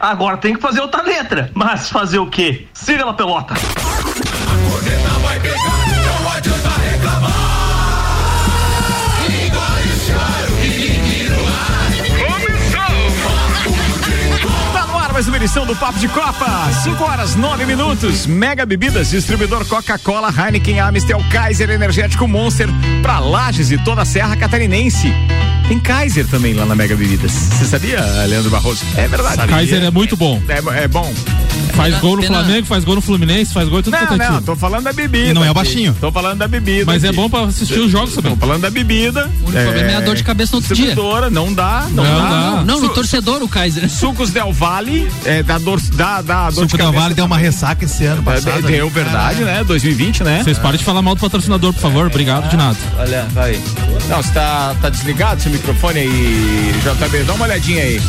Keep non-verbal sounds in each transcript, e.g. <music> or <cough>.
agora tem que fazer outra letra. Mas fazer o quê? Siga na pelota. Edição do Papo de Copa. 5 horas, 9 minutos. Mega Bebidas, distribuidor Coca-Cola, Heineken, Amistel, Kaiser, Energético Monster, pra Lages e toda a Serra Catarinense. Tem Kaiser também lá na Mega Bebidas. Você sabia, Leandro Barroso? É verdade. Sabia. Kaiser é muito bom. É, é bom. Faz gol no Flamengo, faz gol no Fluminense, faz gol em tudo não, quanto é Não, tô falando da bebida. E não é o baixinho. Tô falando da bebida. Mas é aqui. é bom pra assistir os jogos também. Tô falando da bebida. O é... problema é a dor de cabeça no outro dia. Não dá, não, não dá. Não, não, no torcedor o Kaiser. Sucos Del Valle, é, da dor, da, da dor Suco Del Valle deu uma ressaca esse ano passado. Deu, verdade, né? 2020, né? Vocês parem de falar mal do patrocinador, por favor. Obrigado de nada. Olha, vai. Não, você tá, tá desligado seu microfone aí, JB? Dá uma olhadinha aí.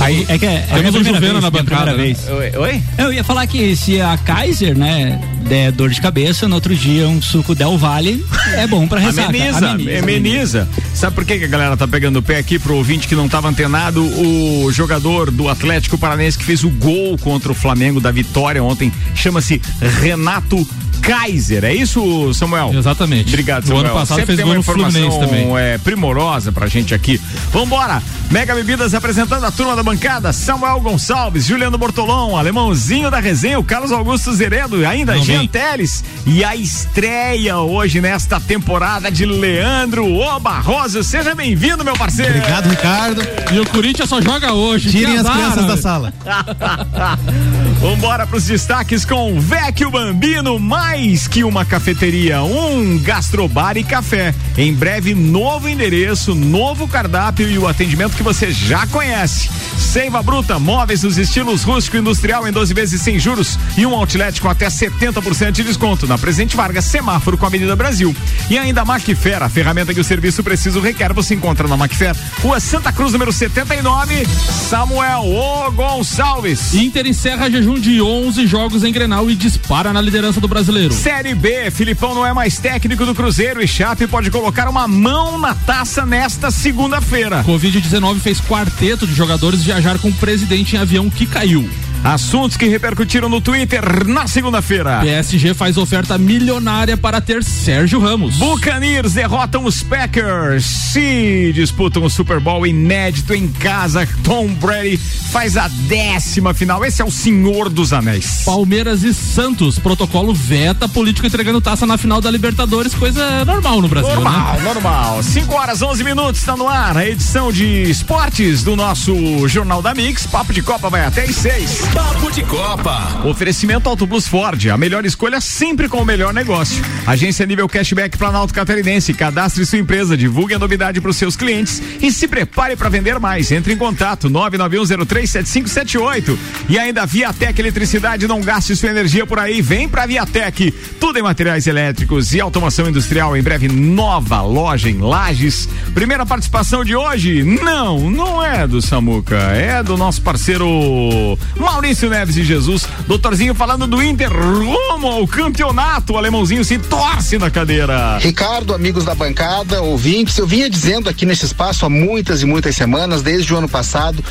Aí, é que é, Temos é um Juvena na bancada. Né? Oi, oi? Eu ia falar que se a Kaiser, né, der dor de cabeça, no outro dia um suco Del Valle é bom pra ressaca. Ameniza, ameniza. ameniza. Sabe por que, que a galera tá pegando o pé aqui pro ouvinte que não tava antenado? O jogador do Atlético Paranense que fez o gol contra o Flamengo da vitória ontem chama-se Renato Kaiser, é isso, Samuel? Exatamente. Obrigado, Samuel. O ano passado Sempre fez gol no Fluminense também. É, primorosa pra gente aqui. Vambora! Mega Bebidas apresentando a turma da bancada, Samuel Gonçalves, Juliano Bortolão, Alemãozinho da resenha, o Carlos Augusto Zeredo, ainda Jean Teles e a estreia hoje nesta temporada de Leandro O Barroso. Seja bem-vindo, meu parceiro. Obrigado, Ricardo. E o Corinthians só joga hoje. Tirem as crianças da sala. <laughs> Vambora pros destaques com Vecchio Bambino, mais que uma cafeteria, um gastrobar e café. Em breve, novo endereço, novo cardápio e o atendimento que você já conhece. Seiva Bruta, móveis nos estilos rústico e industrial em 12 vezes sem juros e um outlet com até 70% de desconto na Presente Vargas, semáforo com a Avenida Brasil. E ainda Macfer, a ferramenta que o serviço preciso requer, você encontra na Macfer, Rua Santa Cruz, número 79, Samuel O Gonçalves. Inter encerra jejum de 11 jogos em Grenal e dispara na liderança do brasileiro. Série B, Filipão não é mais técnico do Cruzeiro e Chape pode colocar uma mão na taça nesta segunda-feira. Covid-19 fez quarteto de jogadores viajar com o presidente em avião que caiu. Assuntos que repercutiram no Twitter na segunda-feira. PSG faz oferta milionária para ter Sérgio Ramos. Buccaneers derrotam os Packers. Se disputam o Super Bowl inédito em casa. Tom Brady faz a décima final. Esse é o Senhor dos Anéis. Palmeiras e Santos. Protocolo veta político entregando taça na final da Libertadores. Coisa normal no Brasil, normal, né? Normal, 5 horas 11 minutos. Está no ar a edição de esportes do nosso Jornal da Mix. Papo de Copa vai até às 6. Papo de Copa. Oferecimento Auto Plus Ford, a melhor escolha sempre com o melhor negócio. Agência nível cashback Planalto Catarinense. Cadastre sua empresa, divulgue a novidade para os seus clientes e se prepare para vender mais. Entre em contato 991037578. E ainda Viatec Eletricidade, não gaste sua energia por aí. Vem para Viatec. Tudo em materiais elétricos e automação industrial. Em breve, nova loja em Lages. Primeira participação de hoje? Não, não é do Samuca, é do nosso parceiro Maurício Maurício Neves e Jesus. Doutorzinho falando do Inter rumo ao campeonato. O alemãozinho se torce na cadeira. Ricardo, amigos da bancada, ouvintes, eu vinha dizendo aqui nesse espaço há muitas e muitas semanas, desde o ano passado,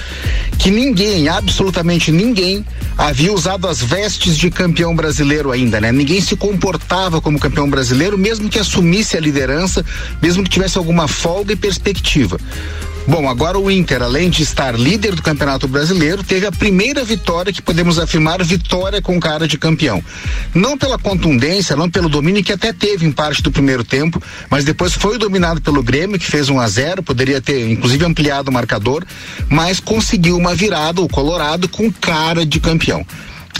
que ninguém, absolutamente ninguém, havia usado as vestes de campeão brasileiro ainda, né? Ninguém se comportava como campeão brasileiro, mesmo que assumisse a liderança, mesmo que tivesse alguma folga e perspectiva. Bom, agora o Inter, além de estar líder do Campeonato Brasileiro, teve a primeira vitória que podemos afirmar vitória com cara de campeão. Não pela contundência, não pelo domínio que até teve em parte do primeiro tempo, mas depois foi dominado pelo Grêmio, que fez 1 um a 0 poderia ter inclusive ampliado o marcador, mas conseguiu uma virada, o Colorado, com cara de campeão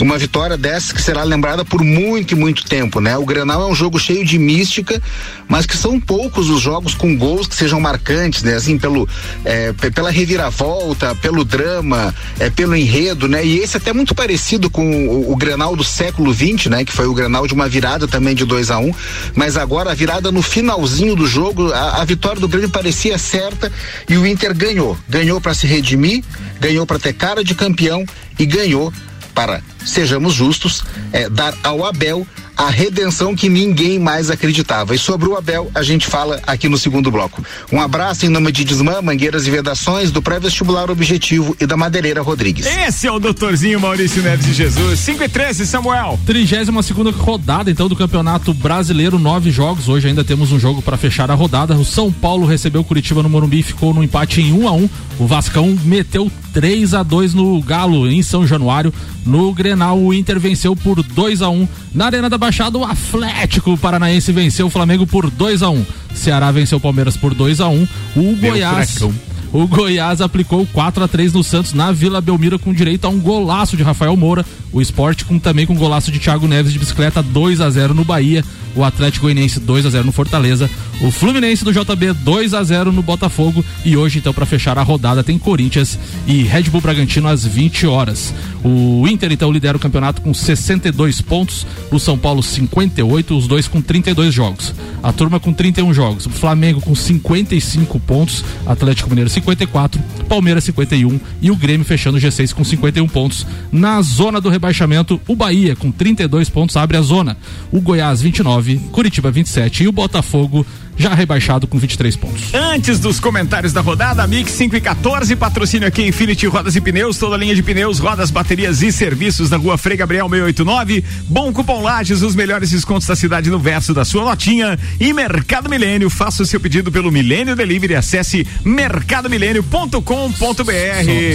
uma vitória dessa que será lembrada por muito e muito tempo, né? O Grenal é um jogo cheio de mística, mas que são poucos os jogos com gols que sejam marcantes, né? Assim, pelo, é, pela reviravolta, pelo drama, é, pelo enredo, né? E esse é até muito parecido com o, o Grenal do século XX, né? Que foi o Grenal de uma virada também de 2 a 1 um, mas agora a virada no finalzinho do jogo, a, a vitória do Grêmio parecia certa e o Inter ganhou. Ganhou para se redimir, ganhou para ter cara de campeão e ganhou para, sejamos justos, é, dar ao Abel a redenção que ninguém mais acreditava. E sobre o Abel, a gente fala aqui no segundo bloco. Um abraço em nome de Desmã, Mangueiras e Vedações, do pré-vestibular Objetivo e da Madeireira Rodrigues. Esse é o doutorzinho Maurício Neves de Jesus. 5 e 13, Samuel. 32 segunda rodada então do Campeonato Brasileiro, nove jogos. Hoje ainda temos um jogo para fechar a rodada. O São Paulo recebeu o Curitiba no Morumbi e ficou no empate em 1 um a 1 um. O Vascão meteu 3 a 2 no Galo em São Januário. No Grenal, o Inter venceu por 2 a 1 um. Na Arena da Baixada, o Atlético Paranaense venceu o Flamengo por 2 a 1 um. Ceará venceu o Palmeiras por 2 a 1 um. O Meu Goiás. Furacão. O Goiás aplicou 4 a 3 no Santos na Vila Belmiro com direito a um golaço de Rafael Moura. O esporte com, também com golaço de Thiago Neves de bicicleta 2 a 0 no Bahia. O Atlético Goianiense 2 a 0 no Fortaleza. O Fluminense do JB 2 a 0 no Botafogo. E hoje, então, para fechar a rodada, tem Corinthians e Red Bull Bragantino às 20 horas. O Inter, então, lidera o campeonato com 62 pontos. O São Paulo 58, os dois com 32 jogos. A turma com 31 jogos. O Flamengo com 55 pontos. Atlético Mineiro 54. Palmeiras 51. E o Grêmio fechando o G6 com 51 pontos. Na zona do rebaixamento, o Bahia com 32 pontos abre a zona. O Goiás 29, Curitiba 27 e o Botafogo já rebaixado com 23 pontos. Antes dos comentários da rodada, Mix 5 e 14, patrocínio aqui Infinity Rodas e Pneus, toda linha de pneus, rodas, baterias e serviços na rua Frei Gabriel 689. Bom cupom Lages, os melhores descontos da cidade no verso da sua notinha. E Mercado Milênio, faça o seu pedido pelo Milênio Delivery, acesse mercadomilênio.com.br.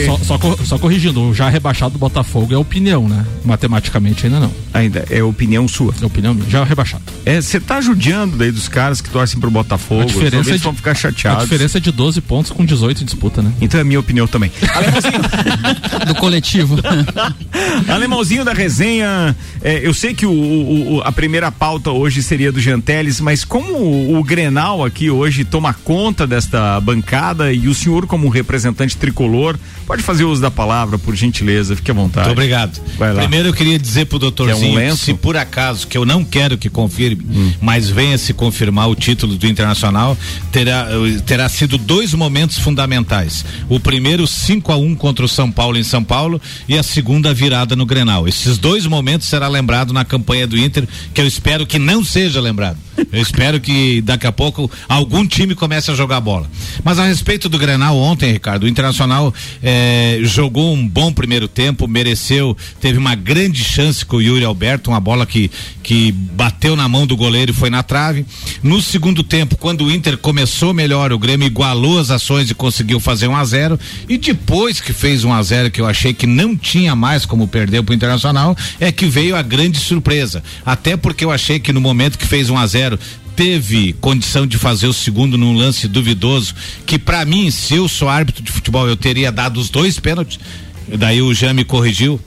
Só, só, só, só, corrigindo, já rebaixado do Botafogo é opinião, né? Matematicamente ainda não. Ainda, é opinião sua. É opinião minha, já rebaixado. É, você tá judiando daí dos caras que torcem pro Botafogo. A diferença é de, vão ficar chateados. A diferença é de 12 pontos com 18 em disputa, né? Então é minha opinião também. <laughs> Do coletivo. <laughs> Alemãozinho da resenha, é, eu sei que o, o, a primeira pauta hoje seria do Janteles, mas como o, o, Grenal aqui hoje toma conta desta bancada e o senhor como representante tricolor, pode fazer uso da palavra, por gentileza, fique à vontade. Muito obrigado. Primeiro eu queria dizer pro doutorzinho, é um se por acaso, que eu não quero que confirme, hum. mas venha se confirmar o título do Internacional, terá, terá sido dois momentos fundamentais. O primeiro, 5 a 1 um contra o São Paulo em São Paulo e a segunda virada no Grenal. Esses dois momentos será lembrado na campanha do Inter, que eu espero que não seja lembrado. Eu espero que daqui a pouco algum time comece a jogar bola. Mas a respeito do Grenal ontem, Ricardo, o Internacional eh, jogou um bom primeiro tempo, mereceu, teve uma grande chance com o Yuri Alberto, uma bola que, que bateu na mão do goleiro e foi na trave. No segundo tempo, quando o Inter começou melhor, o Grêmio igualou as ações e conseguiu fazer um a 0 e depois que fez um a 0 que eu achei que não tinha mais como perder pro Internacional, é que veio a grande surpresa. Até porque eu achei que no momento que fez um a 0 teve condição de fazer o segundo num lance duvidoso, que para mim, se eu sou árbitro de futebol, eu teria dado os dois pênaltis. Daí o Jean me corrigiu.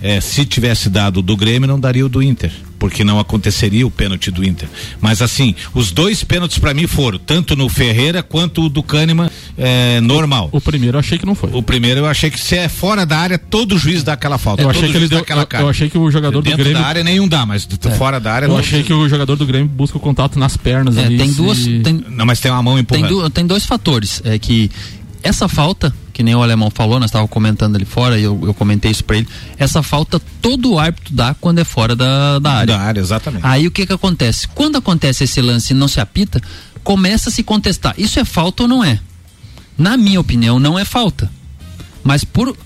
É, se tivesse dado do Grêmio, não daria o do Inter porque não aconteceria o pênalti do Inter. Mas assim, os dois pênaltis para mim foram, tanto no Ferreira quanto o do Kahneman, é, normal. O, o, primeiro eu achei que não foi. O primeiro eu achei que se é fora da área, todo juiz dá aquela falta. Eu achei que ele deu aquela cara. Eu, achei que o jogador Dentro do Grêmio. da área nenhum dá, mas é. fora da área Eu achei que o jogador do Grêmio busca o contato nas pernas é, ali. Tem duas. Tem, não, mas tem uma mão empurrando. Tem, du, tem dois fatores. É que essa falta que nem o alemão falou, nós estávamos comentando ali fora, e eu, eu comentei isso para ele, essa falta todo o árbitro dá quando é fora da, da área. Da área, exatamente. Aí o que que acontece? Quando acontece esse lance e não se apita, começa a se contestar. Isso é falta ou não é? Na minha opinião, não é falta. Mas por,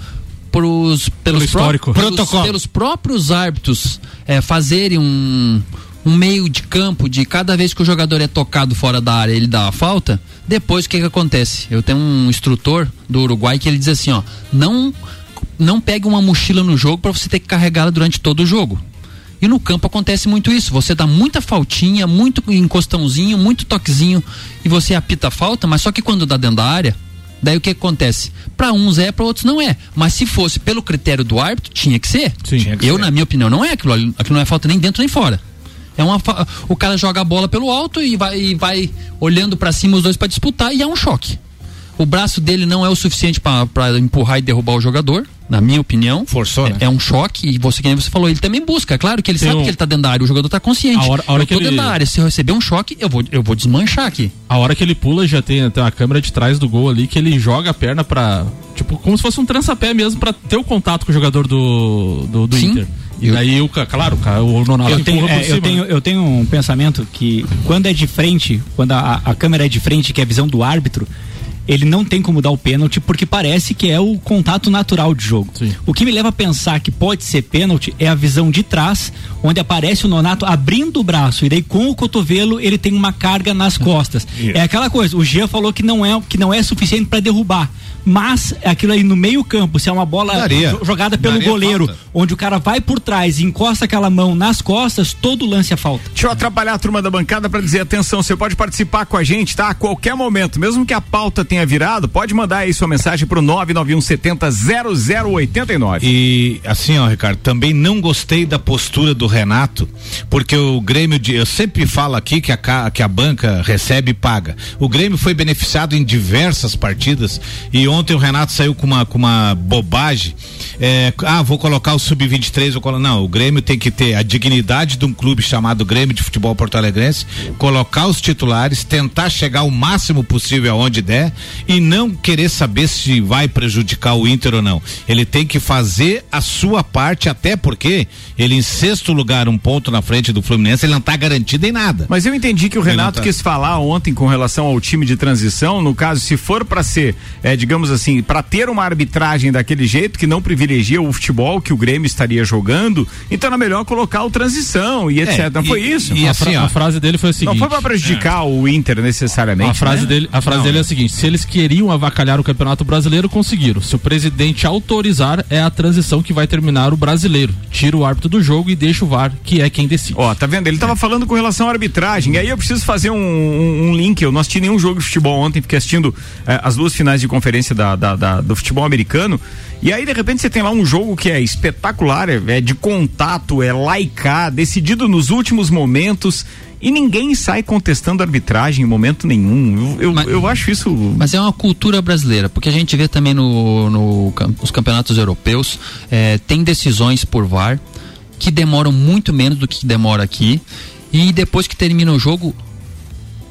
por os, pelos, histórico. Pelos, pelos próprios árbitros é, fazerem um, um meio de campo de cada vez que o jogador é tocado fora da área, ele dá a falta, depois o que que acontece? Eu tenho um instrutor do Uruguai que ele diz assim, ó, não não pegue uma mochila no jogo para você ter que carregá-la durante todo o jogo. E no campo acontece muito isso. Você dá muita faltinha, muito encostãozinho, muito toquezinho e você apita a falta, mas só que quando dá dentro da área, daí o que acontece? Para uns é, para outros não é. Mas se fosse pelo critério do árbitro, tinha que ser. Sim, que Eu, ser. na minha opinião, não é aquilo. Aquilo não é falta nem dentro nem fora. É uma o cara joga a bola pelo alto e vai, e vai olhando para cima os dois para disputar e é um choque. O braço dele não é o suficiente para empurrar e derrubar o jogador, na minha opinião. Forçou, é, né? É um choque e você, que você falou, ele também busca. É claro que ele Tem sabe um... que ele tá dentro da área, o jogador tá consciente. A hora, a hora eu tô que dentro ele... da área, se eu receber um choque, eu vou, eu vou desmanchar aqui. A hora que ele pula, já tem, tem uma câmera de trás do gol ali que ele joga a perna pra. Tipo, tipo, como se fosse um trança-pé mesmo para ter o contato com o jogador do, do, do Inter. E daí, o, claro, o Nonato eu tenho, é, eu, tenho, eu tenho um pensamento que quando é de frente, quando a, a câmera é de frente, que é a visão do árbitro, ele não tem como dar o pênalti porque parece que é o contato natural de jogo. Sim. O que me leva a pensar que pode ser pênalti é a visão de trás, onde aparece o Nonato abrindo o braço e daí com o cotovelo ele tem uma carga nas costas. É aquela coisa, o Jean falou que não é que não é suficiente para derrubar mas aquilo aí no meio campo, se é uma bola Daria. jogada pelo Daria goleiro, falta. onde o cara vai por trás e encosta aquela mão nas costas, todo lance é falta. Deixa eu atrapalhar a turma da bancada para dizer, atenção, você pode participar com a gente, tá? A qualquer momento, mesmo que a pauta tenha virado, pode mandar aí sua mensagem pro 991 70 0089. E assim, ó, Ricardo, também não gostei da postura do Renato, porque o Grêmio, de, eu sempre falo aqui que a, que a banca recebe e paga. O Grêmio foi beneficiado em diversas partidas e ontem o Renato saiu com uma, com uma bobagem. É, ah, vou colocar o sub-23, vou colocar. Não, o Grêmio tem que ter a dignidade de um clube chamado Grêmio de Futebol Porto Alegrense, colocar os titulares, tentar chegar o máximo possível aonde der e não querer saber se vai prejudicar o Inter ou não. Ele tem que fazer a sua parte, até porque ele em sexto lugar, um ponto na frente do Fluminense, ele não está garantido em nada. Mas eu entendi que o Renato tá... quis falar ontem com relação ao time de transição, no caso, se for para ser, é, digamos assim, para ter uma arbitragem daquele jeito que não privilegia o futebol que o Grêmio estaria jogando, então era melhor colocar o transição e etc. É, não foi isso? E a, assim, a, frase dele foi a seguinte: Não foi para prejudicar é. o Inter necessariamente. A frase né? dele, a frase não, dele é a seguinte: se eles queriam avacalhar o Campeonato Brasileiro, conseguiram. Se o presidente autorizar, é a transição que vai terminar o brasileiro. Tira o árbitro do jogo e deixa o VAR, que é quem decide. Ó, tá vendo? Ele estava é. falando com relação à arbitragem. E aí eu preciso fazer um, um, um, link. Eu não assisti nenhum jogo de futebol ontem, fiquei assistindo eh, as duas finais de conferência da, da, da, do futebol americano. E aí, de repente, você tem lá um jogo que é espetacular, é, é de contato, é laicar, decidido nos últimos momentos e ninguém sai contestando a arbitragem em momento nenhum. Eu, eu, mas, eu, acho isso. Mas é uma cultura brasileira, porque a gente vê também no, no os campeonatos europeus, é, tem decisões por VAR que demoram muito menos do que demora aqui. E depois que termina o jogo,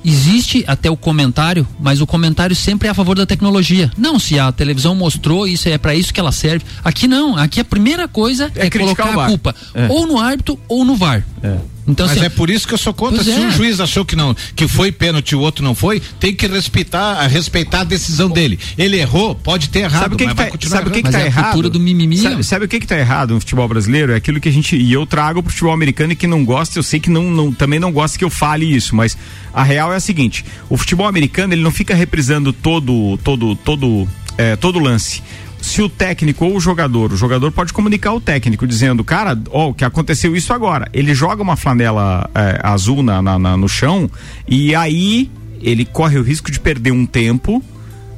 existe até o comentário, mas o comentário sempre é a favor da tecnologia. Não, se a televisão mostrou isso, é para isso que ela serve. Aqui não, aqui a primeira coisa é, é colocar a culpa é. ou no árbitro ou no VAR. É. Então, Mas assim, é por isso que eu sou contra. Se é. um juiz achou que não, que foi pênalti e o outro não foi, tem que respeitar, respeitar a decisão dele. Ele errou, pode ter errado, sabe o que, que tá, sabe o que, que tá é errado? do mimimi. Sabe, sabe, o que que tá errado no futebol brasileiro? É aquilo que a gente e eu trago pro futebol americano e que não gosta, eu sei que não, não também não gosta que eu fale isso, mas a real é a seguinte: o futebol americano ele não fica reprisando todo todo todo é, todo lance se o técnico ou o jogador, o jogador pode comunicar ao técnico dizendo, cara, ó, oh, que aconteceu isso agora. Ele joga uma flanela é, azul na, na, na, no chão e aí ele corre o risco de perder um tempo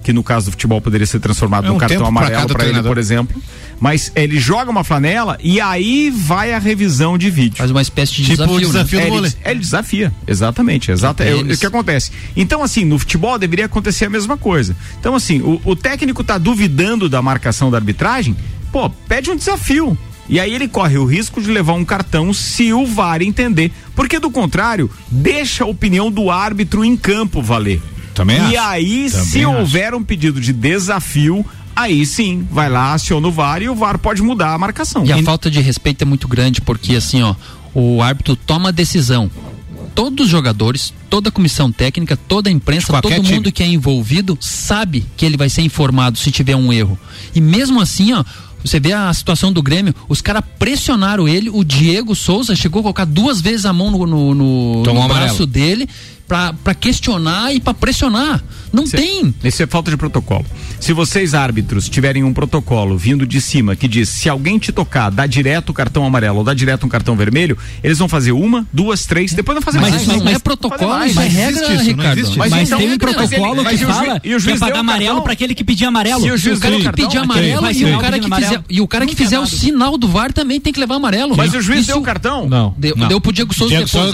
que no caso do futebol poderia ser transformado é um no cartão amarelo para ele, por exemplo. Mas ele joga uma flanela e aí vai a revisão de vídeo. Faz uma espécie de tipo desafio. Desafio né? do é, ele, ele, desafia, exatamente. Exato, é, o que acontece. Então, assim, no futebol deveria acontecer a mesma coisa. Então, assim, o, o técnico tá duvidando da marcação da arbitragem, pô, pede um desafio. E aí ele corre o risco de levar um cartão se o VAR entender. Porque do contrário, deixa a opinião do árbitro em campo valer. Também e acho. aí, Também se acho. houver um pedido de desafio, aí sim, vai lá, aciona o VAR e o VAR pode mudar a marcação. E a falta de respeito é muito grande, porque assim, ó, o árbitro toma a decisão. Todos os jogadores, toda a comissão técnica, toda a imprensa, todo time. mundo que é envolvido sabe que ele vai ser informado se tiver um erro. E mesmo assim, ó, você vê a situação do Grêmio, os caras pressionaram ele, o Diego Souza chegou a colocar duas vezes a mão no, no, no, no braço dele para questionar e para pressionar. Não Cê, tem. Isso é falta de protocolo. Se vocês, árbitros, tiverem um protocolo vindo de cima que diz se alguém te tocar, dá direto o cartão amarelo ou dá direto um cartão vermelho, eles vão fazer uma, duas, três, depois não fazer mas mais. Isso não é protocolo, isso é regra, isso, Ricardo. Mas, mas então, tem um protocolo que fala que é pra dar amarelo para aquele que pedir amarelo. E o, juiz o cara que pedir amarelo e o cara que fizer, e o cara que fizer o sinal do VAR também tem que levar amarelo. Mas o juiz deu o cartão? Não. Deu pro Diego Souza depois.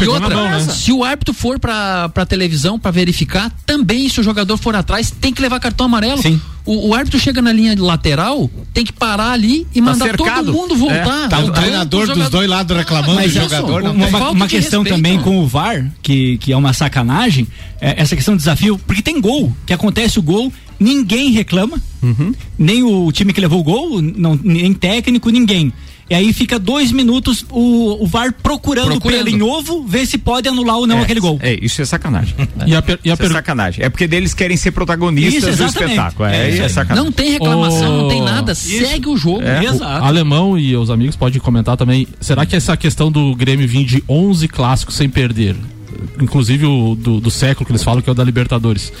E outra, se o árbitro for pra televisão para verificar, também se o jogador for atrás, tem que levar cartão amarelo. Sim. O, o, árbitro chega na linha lateral, tem que parar ali e tá mandar tá todo mundo voltar. É. Tá o treinador dos dois lados reclamando ah, do jogador. Uma, uma, uma questão respeito, também com o VAR, que, que é uma sacanagem, é essa questão do desafio, porque tem gol, que acontece o gol ninguém reclama, uhum. nem o time que levou o gol, não, nem técnico, ninguém. E aí fica dois minutos o, o VAR procurando, procurando. pelo em ovo, ver se pode anular ou não é, aquele gol. É, isso é sacanagem. <laughs> e a, e a isso é sacanagem. É porque deles querem ser protagonistas isso, do espetáculo. É, é, é, sacanagem. Não tem reclamação, oh, não tem nada. Isso. Segue o jogo. É. Exato. O alemão e os amigos podem comentar também. Será que essa questão do Grêmio vir de 11 clássicos sem perder, inclusive o do, do século que eles falam que é o da Libertadores,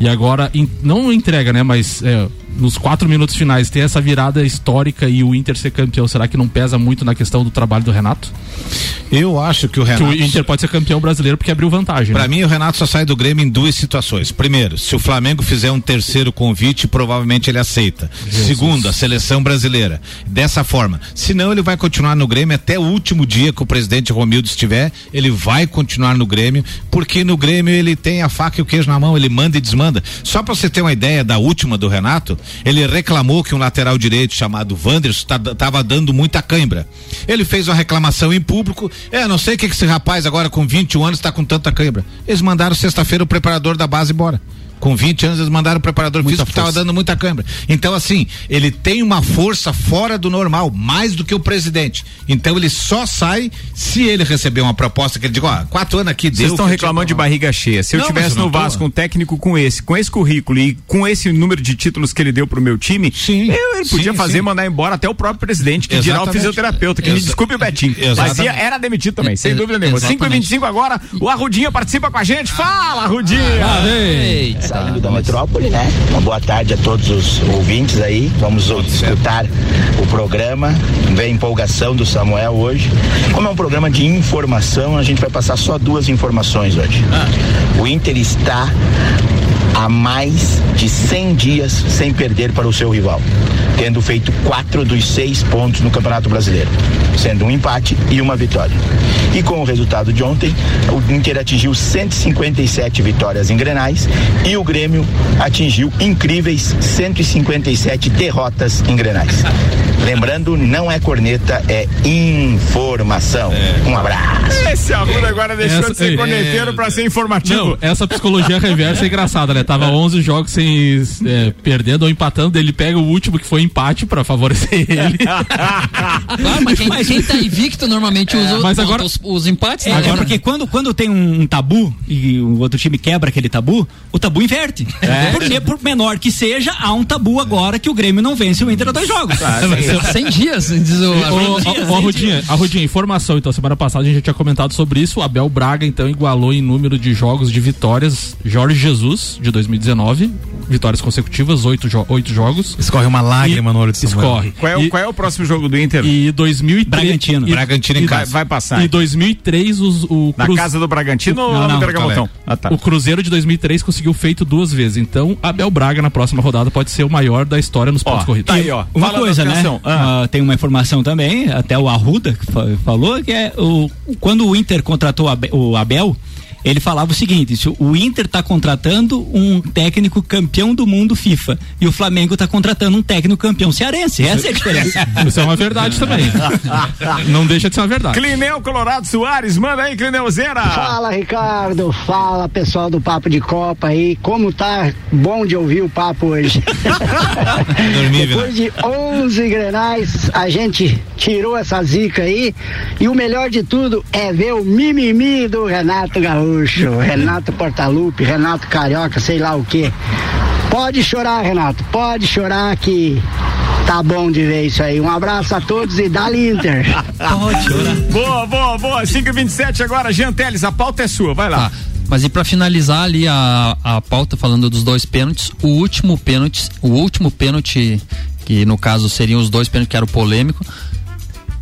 e agora, in, não entrega, né? Mas é, nos quatro minutos finais tem essa virada histórica e o Inter ser campeão, será que não pesa muito na questão do trabalho do Renato? Eu acho que o Renato. Que o Inter pode ser campeão brasileiro porque abriu vantagem. Para né? mim, o Renato só sai do Grêmio em duas situações. Primeiro, se o Flamengo fizer um terceiro convite, provavelmente ele aceita. Jesus. Segundo, a seleção brasileira. Dessa forma. Senão, ele vai continuar no Grêmio até o último dia que o presidente Romildo estiver. Ele vai continuar no Grêmio, porque no Grêmio ele tem a faca e o queijo na mão, ele manda e desmanda. Só para você ter uma ideia da última do Renato, ele reclamou que um lateral direito chamado Wanderson estava dando muita cãibra. Ele fez uma reclamação em público. É, não sei o que, que esse rapaz agora com 21 anos está com tanta cãibra. Eles mandaram sexta-feira o preparador da base embora com 20 anos eles mandaram o preparador muita físico que estava dando muita câimbra. Então, assim, ele tem uma força fora do normal, mais do que o presidente. Então ele só sai se ele receber uma proposta que ele diga, ó, quatro anos aqui deu. Vocês estão reclamando de barriga cheia. Se não, eu tivesse no Vasco um técnico com esse, com esse currículo e com esse número de títulos que ele deu pro meu time, sim, eu, ele podia sim, fazer, sim. mandar embora até o próprio presidente, que dirá o fisioterapeuta, que Exa me desculpe o Betinho. Exatamente. Mas ia, era demitido também, sem dúvida nenhuma. 5 e 25 agora, o Arrudinha participa com a gente. Fala, Arrudinha! Eita saindo da metrópole, né? Uma boa tarde a todos os ouvintes aí. Vamos escutar o programa. Vem a empolgação do Samuel hoje. Como é um programa de informação, a gente vai passar só duas informações hoje. Ah. O Inter está há mais de 100 dias sem perder para o seu rival, tendo feito quatro dos seis pontos no Campeonato Brasileiro, sendo um empate e uma vitória. E com o resultado de ontem, o Inter atingiu 157 vitórias em Grenais e o Grêmio atingiu incríveis 157 derrotas em Grenais. Lembrando, não é corneta, é informação. É. Um abraço. Esse Arruda agora deixou essa, de ser corneteiro é, para ser informativo. Não, essa psicologia reversa é engraçada, né? Tava 11 jogos sem é, perdendo ou empatando, ele pega o último que foi empate para favorecer <laughs> ele. claro, mas quem, quem tá invicto normalmente usa mas agora, os, os empates. É, né? é, porque quando, quando tem um tabu e o outro time quebra aquele tabu, o tabu inverte. É. Porque por menor que seja, há um tabu agora que o Grêmio não vence o Inter a dois jogos. Ah, 100 dias, diz o. Ô, Rudinha, a Rudinha, informação, então, semana passada a gente já tinha comentado sobre isso. O Abel Braga, então, igualou em número de jogos de vitórias Jorge Jesus, de 2019. Vitórias consecutivas, oito, jo oito jogos. Escorre uma lágrima no olho de Escorre. Qual é, o, qual é o próximo jogo do Inter? E 2003. Bragantino. E, Bragantino em casa. Vai passar. E 2003, os, o. Na casa do Bragantino o, ou não, no Bergamotão? Ah, tá. O Cruzeiro de 2003 conseguiu feito duas vezes. Então, Abel Braga na próxima rodada pode ser o maior da história nos pontos corridos. Tá aí, ó. Uma Fala coisa, né? Ah. Uh, tem uma informação também, até o Arruda que falou, que é o, quando o Inter contratou o Abel, ele falava o seguinte: o Inter está contratando um técnico campeão do mundo FIFA e o Flamengo está contratando um técnico campeão cearense. Essa é a diferença. <laughs> Isso é uma verdade também. Não deixa de ser uma verdade. Clineu Colorado Soares, manda aí, Clineuzeira. Fala, Ricardo. Fala, pessoal do Papo de Copa aí. Como tá bom de ouvir o papo hoje. <laughs> Dormi, Depois de 11 grenais, a gente tirou essa zica aí e o melhor de tudo é ver o mimimi do Renato Gaúcho. Gaúcho, Renato Portaluppi, Renato Carioca, sei lá o que. Pode chorar, Renato, pode chorar que Tá bom de ver isso aí. Um abraço a todos e dá-lhe Inter. <laughs> Boa, boa, boa. 5h27 agora, Jean Teles, a pauta é sua, vai lá. Ah, mas e para finalizar ali a, a pauta falando dos dois pênaltis, o último pênalti, o último pênalti, que no caso seriam os dois pênaltis que era o polêmico,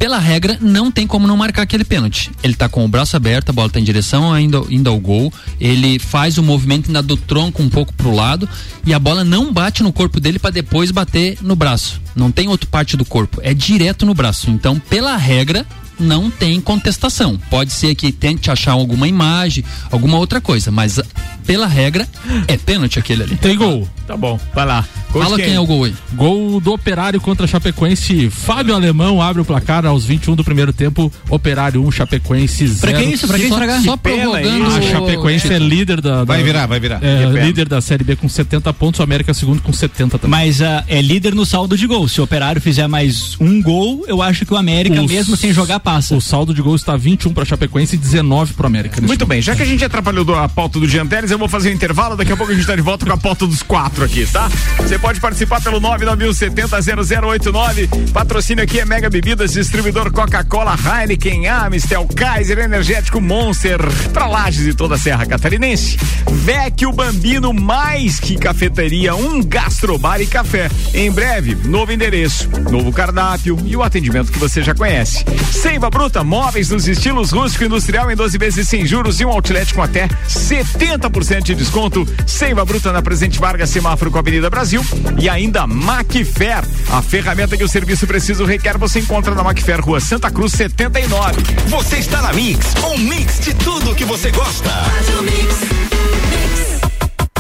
pela regra, não tem como não marcar aquele pênalti. Ele tá com o braço aberto, a bola tá em direção ainda, ainda ao gol. Ele faz o movimento ainda do tronco um pouco pro lado e a bola não bate no corpo dele para depois bater no braço. Não tem outra parte do corpo, é direto no braço. Então, pela regra, não tem contestação. Pode ser que tente achar alguma imagem, alguma outra coisa, mas pela regra é pênalti aquele ali. Tem gol. Tá bom, vai lá. Gol Fala quem? quem? é o gol aí. Gol do Operário contra Chapecoense. Fábio Alemão abre o placar aos 21 do primeiro tempo. Operário 1, Chapecoense 0. Pra que isso? Pra que estragar? Só prorrogando. A Chapecoense é líder da, da, Vai virar, vai virar. É, líder da Série B com 70 pontos. O América segundo com 70 também. Mas uh, é líder no saldo de gol. Se o Operário fizer mais um gol, eu acho que o América, Os, mesmo sem jogar, passa. O saldo de gol está 21 para Chapecoense e 19 para o América. Muito momento. bem, já que a gente atrapalhou a pauta do Jean Teles, eu vou fazer um intervalo. Daqui a pouco a gente está de volta com a pauta dos quatro aqui, tá? Você pode participar pelo 991700089. Patrocínio aqui é Mega Bebidas, distribuidor Coca-Cola, Heineken, Amistel, Kaiser, Energético Monster, pra Lages e toda a Serra Catarinense. Vecchio Bambino, mais que cafeteria, um gastrobar e café. Em breve, novo endereço, novo cardápio e o atendimento que você já conhece. Seiva Bruta, móveis nos estilos rústico e industrial em 12 vezes sem juros e um outlet com até 70% de desconto. Seiva Bruta na Presidente Vargas, semáforo com a Avenida Brasil e ainda Macfer, a ferramenta que o serviço preciso requer, você encontra na Macfer, Rua Santa Cruz 79. Você está na Mix, um mix de tudo que você gosta.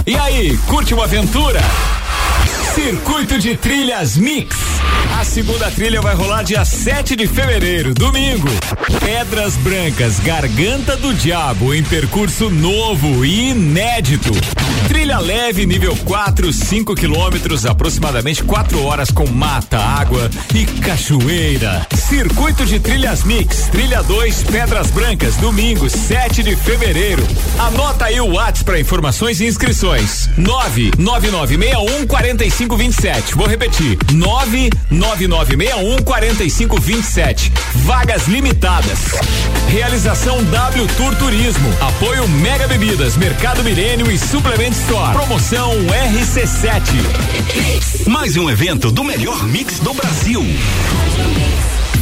E aí, curte uma aventura? Circuito de Trilhas Mix. A segunda trilha vai rolar dia 7 de fevereiro, domingo. Pedras Brancas, Garganta do Diabo, em percurso novo e inédito. Trilha leve, nível 4, 5 quilômetros, aproximadamente 4 horas com mata, água e cachoeira. Circuito de Trilhas Mix, Trilha 2, Pedras Brancas, domingo, 7 de fevereiro. Anota aí o WhatsApp para informações e inscrições. 99961 4527. Vou repetir. 99961 4527. Vagas limitadas. Realização W Tour Turismo. Apoio Mega Bebidas, Mercado Milênio e Suplement Store. Promoção RC7. Mais um evento do melhor mix do Brasil.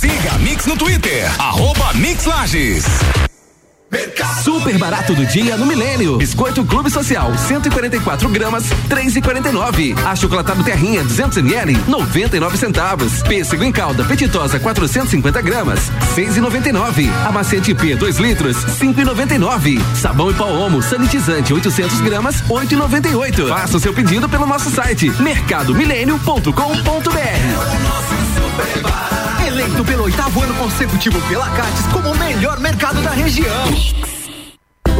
Siga a Mix no Twitter, arroba Mix Lages. Super barato do dia no Milênio. Biscoito Clube Social, 144 gramas, 3,49. Achocolatado Terrinha, 200 ml, 99 centavos. Pêssego em calda petitosa, 450 gramas, 6,99. Amacete P, 2 litros, 5,99. Sabão e pau Omo, sanitizante, 800 gramas, 8,98. Faça o seu pedido pelo nosso site mercadomilênio.com.br. É eleito pelo oitavo ano consecutivo pela Cates como o melhor mercado da região.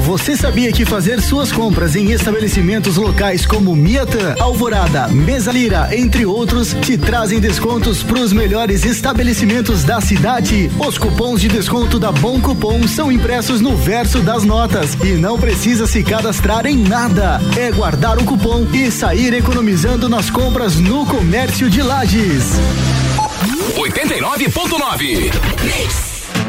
Você sabia que fazer suas compras em estabelecimentos locais como Miatan, Alvorada, Mesa Lira, entre outros, te trazem descontos para os melhores estabelecimentos da cidade? Os cupons de desconto da Bom Cupom são impressos no verso das notas e não precisa se cadastrar em nada. É guardar o cupom e sair economizando nas compras no comércio de Lages. 89.9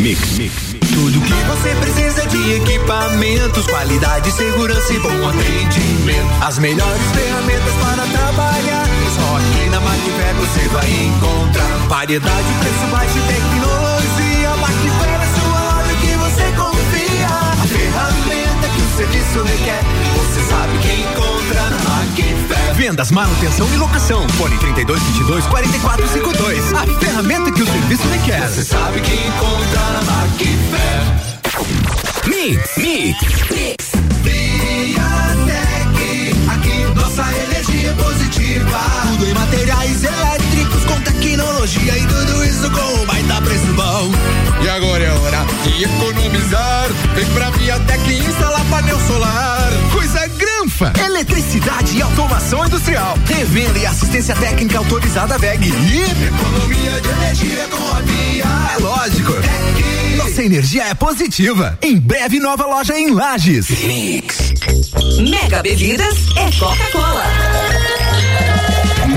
Mix. Mix. Tudo que você precisa de equipamentos, qualidade, segurança e bom atendimento. As melhores ferramentas para trabalhar. Só aqui na Macfer você vai encontrar variedade, preço baixo e tecnologia. Macfer é sua loja que você confia. A ferramenta que o serviço requer, você sabe que encontra na Macfer vendas, manutenção e locação. Fone 32 22 44 52. A ferramenta que o serviço requer. Você sabe que encontra na Macfer. Mix, mix, mix. Aqui nossa energia é positiva. Tudo em materiais elétricos com tecnologia e tudo isso com um baita preço bom. E agora é hora de economizar. Vem pra Viatec instalar painel solar. Eletricidade e automação industrial. Revenda e assistência técnica autorizada VEG. E economia de energia com a Via. É lógico. Nossa energia é positiva. Em breve, nova loja em Lages. Mix. Mega Bebidas é Coca-Cola.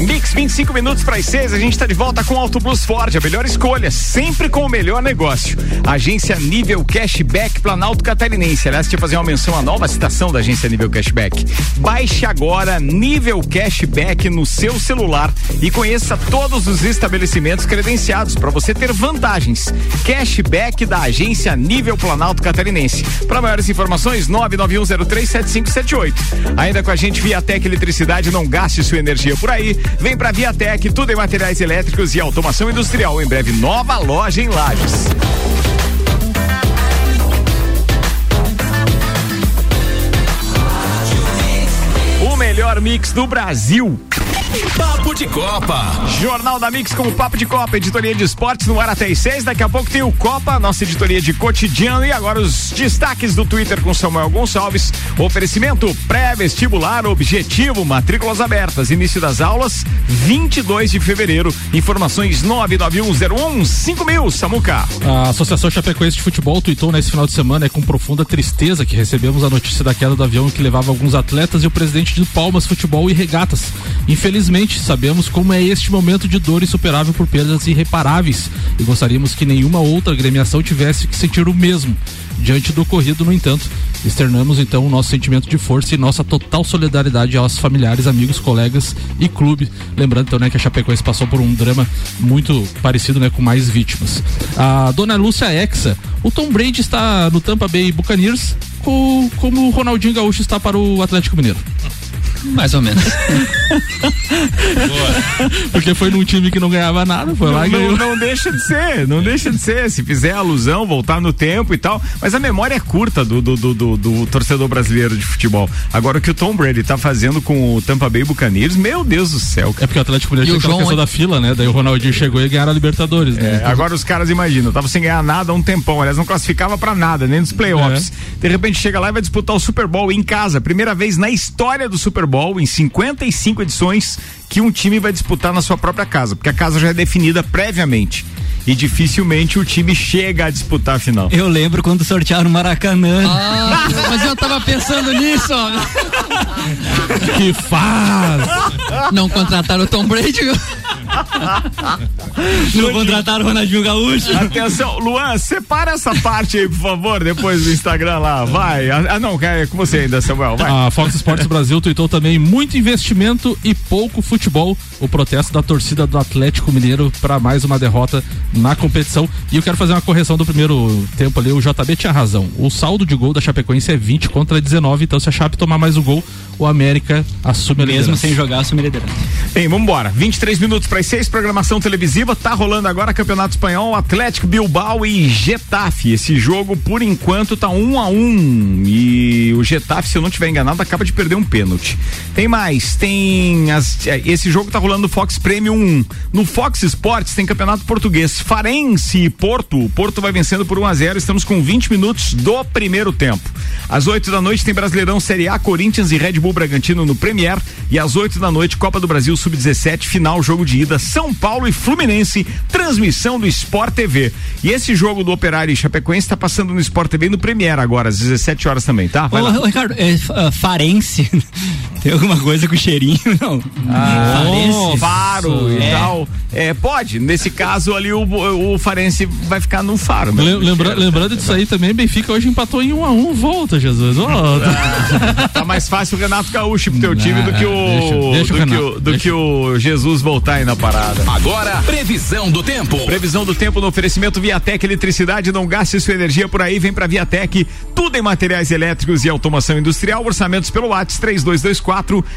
Mix 25 minutos para as 6, a gente está de volta com Auto Plus Ford, a melhor escolha, sempre com o melhor negócio. Agência Nível Cashback Planalto Catarinense. Aliás, deixa eu fazer uma menção à nova citação da agência Nível Cashback. Baixe agora Nível Cashback no seu celular e conheça todos os estabelecimentos credenciados para você ter vantagens. Cashback da agência Nível Planalto Catarinense. Para maiores informações, 991037578. Ainda com a gente Viatec Eletricidade, não gaste sua energia por aí. Vem pra Viatec, tudo em materiais elétricos e automação industrial. Em breve, nova loja em Lages. O melhor mix do Brasil. Papo de Copa. Jornal da Mix com o Papo de Copa, editoria de esportes no ar até às seis. Daqui a pouco tem o Copa, nossa editoria de cotidiano. E agora os destaques do Twitter com Samuel Gonçalves. Oferecimento pré-vestibular objetivo, matrículas abertas. Início das aulas, 22 de fevereiro. Informações 99101 mil, Samuca. A Associação Chapecoense de Futebol tuitou nesse final de semana é com profunda tristeza que recebemos a notícia da queda do avião que levava alguns atletas e o presidente do Palmas Futebol e Regatas. Infelizmente, sabemos como é este momento de dor insuperável por perdas irreparáveis e gostaríamos que nenhuma outra agremiação tivesse que sentir o mesmo. Diante do ocorrido, no entanto, externamos então o nosso sentimento de força e nossa total solidariedade aos familiares, amigos, colegas e clube. Lembrando então, né, que a Chapecoense passou por um drama muito parecido, né, com mais vítimas. A dona Lúcia Exa, o Tom Brady está no Tampa Bay Buccaneers, co- como o Ronaldinho Gaúcho está para o Atlético Mineiro. Mais ou menos. Porque foi num time que não ganhava nada, foi lá Não, e ganhou. não, não deixa de ser, não deixa de ser. Se fizer alusão, voltar no tempo e tal. Mas a memória é curta do, do, do, do- do torcedor brasileiro de futebol. Agora, o que o Tom Brady tá fazendo com o Tampa Bay Buccaneers, meu Deus do céu. É porque o Atlético Mineiro tinha João da fila, né? Daí o Ronaldinho chegou e ganharam a Libertadores, né? É, agora os caras imaginam, tava sem ganhar nada há um tempão, aliás, não classificava pra nada, nem nos playoffs. É. De repente chega lá e vai disputar o Super Bowl em casa, primeira vez na história do Super Bowl, em 55 edições, que um time vai disputar na sua própria casa, porque a casa já é definida previamente. E dificilmente o time chega a disputar a final. Eu lembro quando sortearam o Maracanã. Ah, mas eu tava pensando nisso, ó. Que faz! Não contrataram o Tom Brady, viu? <laughs> Não contrataram o Ronaldinho Gaúcho. Atenção, Luan, separa essa parte aí, por favor, depois do Instagram lá. Vai. Ah, não, é com você ainda, Samuel. Vai. A Fox Sports Brasil tweetou também muito investimento e pouco futebol. O protesto da torcida do Atlético Mineiro para mais uma derrota na competição. E eu quero fazer uma correção do primeiro tempo ali. O JB tinha razão. O saldo de gol da Chapecoense é 20 contra 19. Então, se a Chape tomar mais um gol, o América assume a Mesmo liderança. sem jogar, assume a liderança. Bem, vamos embora. 23 minutos para das seis, programação televisiva, tá rolando agora Campeonato Espanhol, Atlético Bilbao e Getafe. Esse jogo, por enquanto, tá um a um. E o Getafe, se eu não tiver enganado, acaba de perder um pênalti. Tem mais, tem. As, é, esse jogo tá rolando no Fox Premium 1. No Fox Sports tem Campeonato Português. Farense e Porto. Porto vai vencendo por 1 a 0 Estamos com 20 minutos do primeiro tempo. Às 8 da noite tem Brasileirão Série A, Corinthians e Red Bull Bragantino no Premier. E às 8 da noite, Copa do Brasil Sub-17, final, jogo de ida, São Paulo e Fluminense, transmissão do Sport TV. E esse jogo do Operário e Chapecoense está passando no Sport TV no Premier agora, às 17 horas também, tá? Vai Ô, lá. Ricardo, é, uh, Farense. <laughs> Tem alguma coisa com cheirinho, <laughs> não? Ah, Farense. Faro e é. tal. É, pode. Nesse caso ali, o, o Farense vai ficar no faro. Né? Lembra, lembrando disso aí também, Benfica hoje empatou em um a um. Volta, Jesus. Volta. Ah, <laughs> tá mais fácil o Renato Gaúcho pro teu time do que o, deixa, deixa do, o que o do que o Jesus voltar aí na parada. Agora, previsão do tempo. Previsão do tempo no oferecimento Viatec Eletricidade. Não gaste sua energia por aí. Vem pra Viatec. Tudo em materiais elétricos e automação industrial. Orçamentos pelo WhatsApp 3224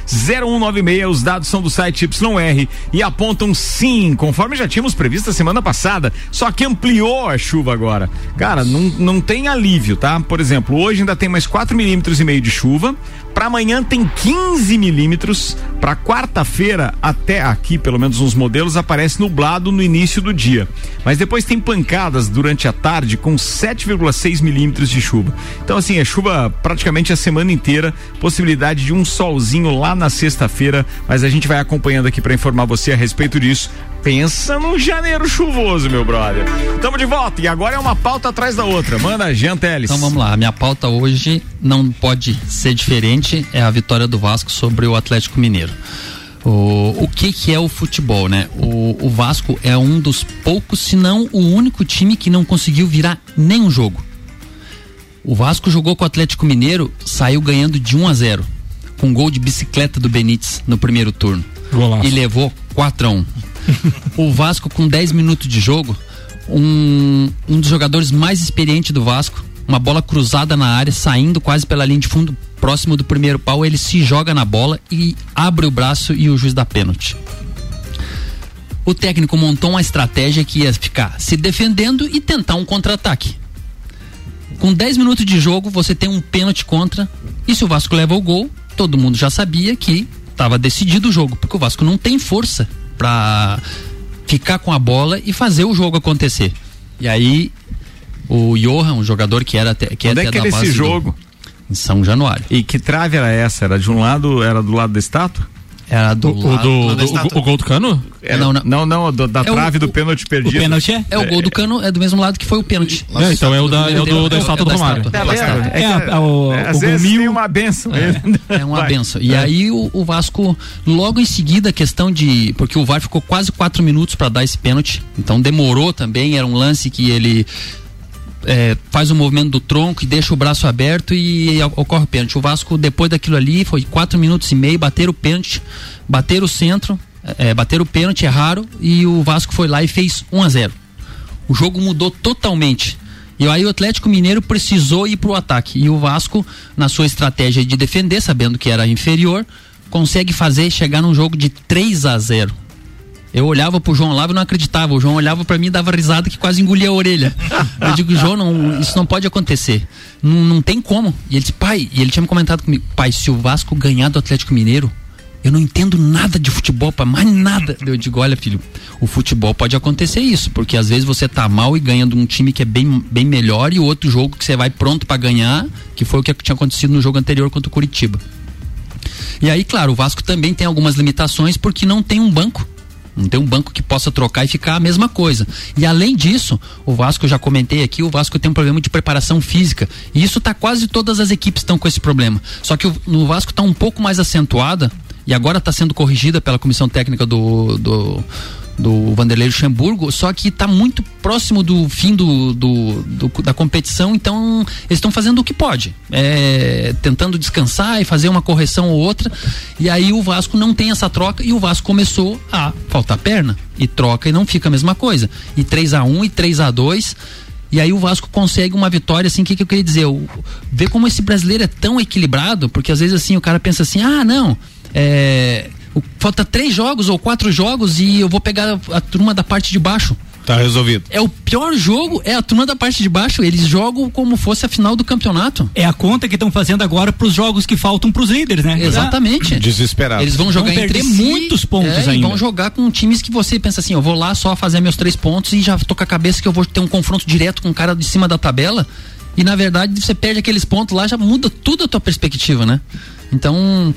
0196. Os dados são do site YR e apontam sim, conforme já tínhamos previsto a semana passada. Só que ampliou a chuva agora. Cara, não, não tem alívio, tá? Por exemplo, hoje ainda tem mais 4 milímetros e meio de chuva. Para amanhã tem 15 milímetros. Para quarta-feira, até aqui, pelo menos uns modelos, aparece nublado no início do dia. Mas depois tem pancadas durante a tarde com 7,6 milímetros de chuva. Então, assim, é chuva praticamente a semana inteira. Possibilidade de um solzinho lá na sexta-feira. Mas a gente vai acompanhando aqui para informar você a respeito disso. Pensa num janeiro chuvoso, meu brother. Tamo de volta e agora é uma pauta atrás da outra. Manda, Jean Teles. Então vamos lá, a minha pauta hoje não pode ser diferente, é a vitória do Vasco sobre o Atlético Mineiro. O, o que que é o futebol, né? O, o Vasco é um dos poucos, se não o único time que não conseguiu virar nenhum jogo. O Vasco jogou com o Atlético Mineiro, saiu ganhando de 1 a 0 com gol de bicicleta do Benítez no primeiro turno. Golaço. E levou 4 a 1 <laughs> o Vasco com 10 minutos de jogo, um, um dos jogadores mais experientes do Vasco, uma bola cruzada na área, saindo quase pela linha de fundo, próximo do primeiro pau, ele se joga na bola e abre o braço e o juiz dá pênalti. O técnico montou uma estratégia que ia ficar se defendendo e tentar um contra-ataque. Com 10 minutos de jogo, você tem um pênalti contra, e se o Vasco leva o gol, todo mundo já sabia que estava decidido o jogo, porque o Vasco não tem força para ficar com a bola e fazer o jogo acontecer. E aí o Johan, um jogador que era até que Onde é que era esse jogo? Do, em São Januário. E que trave era essa? Era de um lado, era do lado da estátua? Era do, o, lado, do, do, do o, gol do cano? É, não, não, não, não do, da é trave o, do pênalti perdido. O pênalti é? É o gol do cano, é do mesmo lado que foi o pênalti. É, então é o da, é o do, da estátua do Romário. É, é, é, o, às vezes tem uma benção. É, <laughs> é uma benção. E aí o, o, Vasco, logo em seguida, a questão de. Porque o VAR ficou quase quatro minutos para dar esse pênalti. Então demorou também, era um lance que ele é, faz o movimento do tronco e deixa o braço aberto e, e ocorre o pênalti. O Vasco, depois daquilo ali, foi quatro minutos e meio, bater o pênalti, bater o centro, é, bater o pênalti é raro e o Vasco foi lá e fez 1 a 0 O jogo mudou totalmente. E aí o Atlético Mineiro precisou ir para o ataque. E o Vasco, na sua estratégia de defender, sabendo que era inferior, consegue fazer chegar num jogo de 3 a 0 eu olhava pro João Olavo e não acreditava. O João olhava para mim e dava risada que quase engolia a orelha. Eu digo, João, não, isso não pode acontecer. Não, não tem como. E ele disse, pai, e ele tinha me comentado comigo, pai, se o Vasco ganhar do Atlético Mineiro, eu não entendo nada de futebol, para mais nada. Eu digo, olha, filho, o futebol pode acontecer isso, porque às vezes você tá mal e ganha de um time que é bem, bem melhor e outro jogo que você vai pronto para ganhar, que foi o que tinha acontecido no jogo anterior contra o Curitiba. E aí, claro, o Vasco também tem algumas limitações porque não tem um banco. Não tem um banco que possa trocar e ficar a mesma coisa. E além disso, o Vasco, eu já comentei aqui, o Vasco tem um problema de preparação física. E isso tá quase todas as equipes estão com esse problema. Só que o, no Vasco está um pouco mais acentuada e agora está sendo corrigida pela comissão técnica do, do do Vanderlei Luxemburgo, só que está muito próximo do fim do, do, do da competição, então eles estão fazendo o que pode, é, tentando descansar e fazer uma correção ou outra, e aí o Vasco não tem essa troca e o Vasco começou a faltar perna e troca e não fica a mesma coisa. E 3 a 1 e 3 a 2 e aí o Vasco consegue uma vitória, assim, o que, que eu queria dizer? Ver como esse brasileiro é tão equilibrado, porque às vezes assim o cara pensa assim, ah, não, é, Falta três jogos ou quatro jogos e eu vou pegar a, a turma da parte de baixo. Tá resolvido. É o pior jogo, é a turma da parte de baixo. Eles jogam como fosse a final do campeonato. É a conta que estão fazendo agora para os jogos que faltam para os líderes, né? Exatamente. Desesperado. Eles vão jogar Vão entre perder si, muitos pontos é, e ainda. vão jogar com times que você pensa assim, eu vou lá só fazer meus três pontos e já tô com a cabeça que eu vou ter um confronto direto com o cara de cima da tabela. E na verdade você perde aqueles pontos lá, já muda tudo a tua perspectiva, né? Então,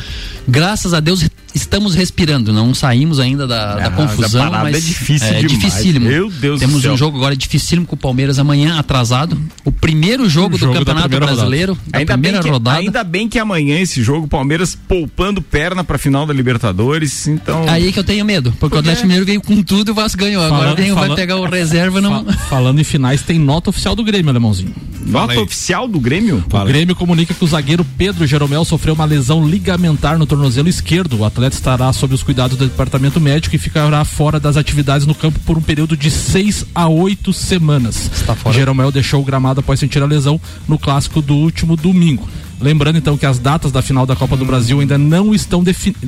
graças a Deus, estamos respirando. Não saímos ainda da, da Ah, confusão. essa parada mas é difícil é demais. dificílimo. Meu Deus do Temos céu. um jogo agora dificílimo com o Palmeiras amanhã, atrasado. O primeiro jogo, Jogo do da Campeonato. Brasileiro, da Ainda primeira bem, que, rodada. ainda bem que amanhã esse jogo, Palmeiras poupando perna pra final da Libertadores, então... Aí que eu tenho medo, porque o Atlético Mineiro veio com tudo e o Vasco ganhou. Agora Falando- vem, vai falando- pegar o reserva não. Fa- falando em finais, tem nota oficial do Grêmio, alemãozinho. Nota oficial do Grêmio? O Grêmio comunica que o zagueiro Pedro Jeromel sofreu uma lesão ligamentar no tornozelo esquerdo. O atleta estará sob os cuidados do departamento médico e ficará fora das atividades no campo por um período de seis a oito semanas. Jeromel deixou o gramado após sentir a lesão no clássico do último domingo. Lembrando então que as datas da final da Copa do Brasil ainda não estão,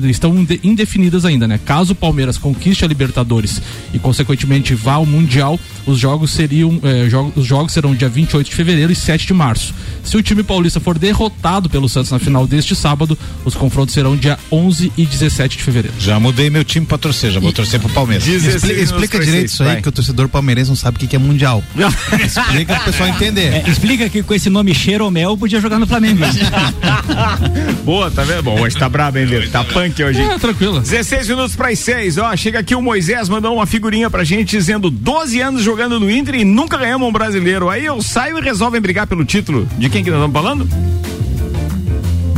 estão inde- indefinidas ainda, né? Caso o Palmeiras conquiste a Libertadores e consequentemente vá ao Mundial, os jogos seriam eh, jo- os jogos serão dia 28 de fevereiro e 7 de março. Se o time paulista for derrotado pelo Santos na final deste sábado, os confrontos serão dia 11 e 17 de fevereiro. Já mudei meu time pra torcer, já vou torcer pro Palmeiras. Explica, explica direito isso aí, que o torcedor palmeirense não sabe o que que é mundial. <laughs> explica pro pessoal entender. É, explica que com esse nome Xeromel podia jogar no Flamengo. <laughs> <laughs> Boa, tá vendo? Bom, hoje tá brabo, hein, Lito? Tá punk hoje, hein? É, tranquilo. 16 minutos para as 6, ó. Chega aqui o Moisés, mandou uma figurinha pra gente dizendo 12 anos jogando no Inter e nunca ganhamos um brasileiro. Aí eu saio e resolvem brigar pelo título. De quem que nós estamos falando?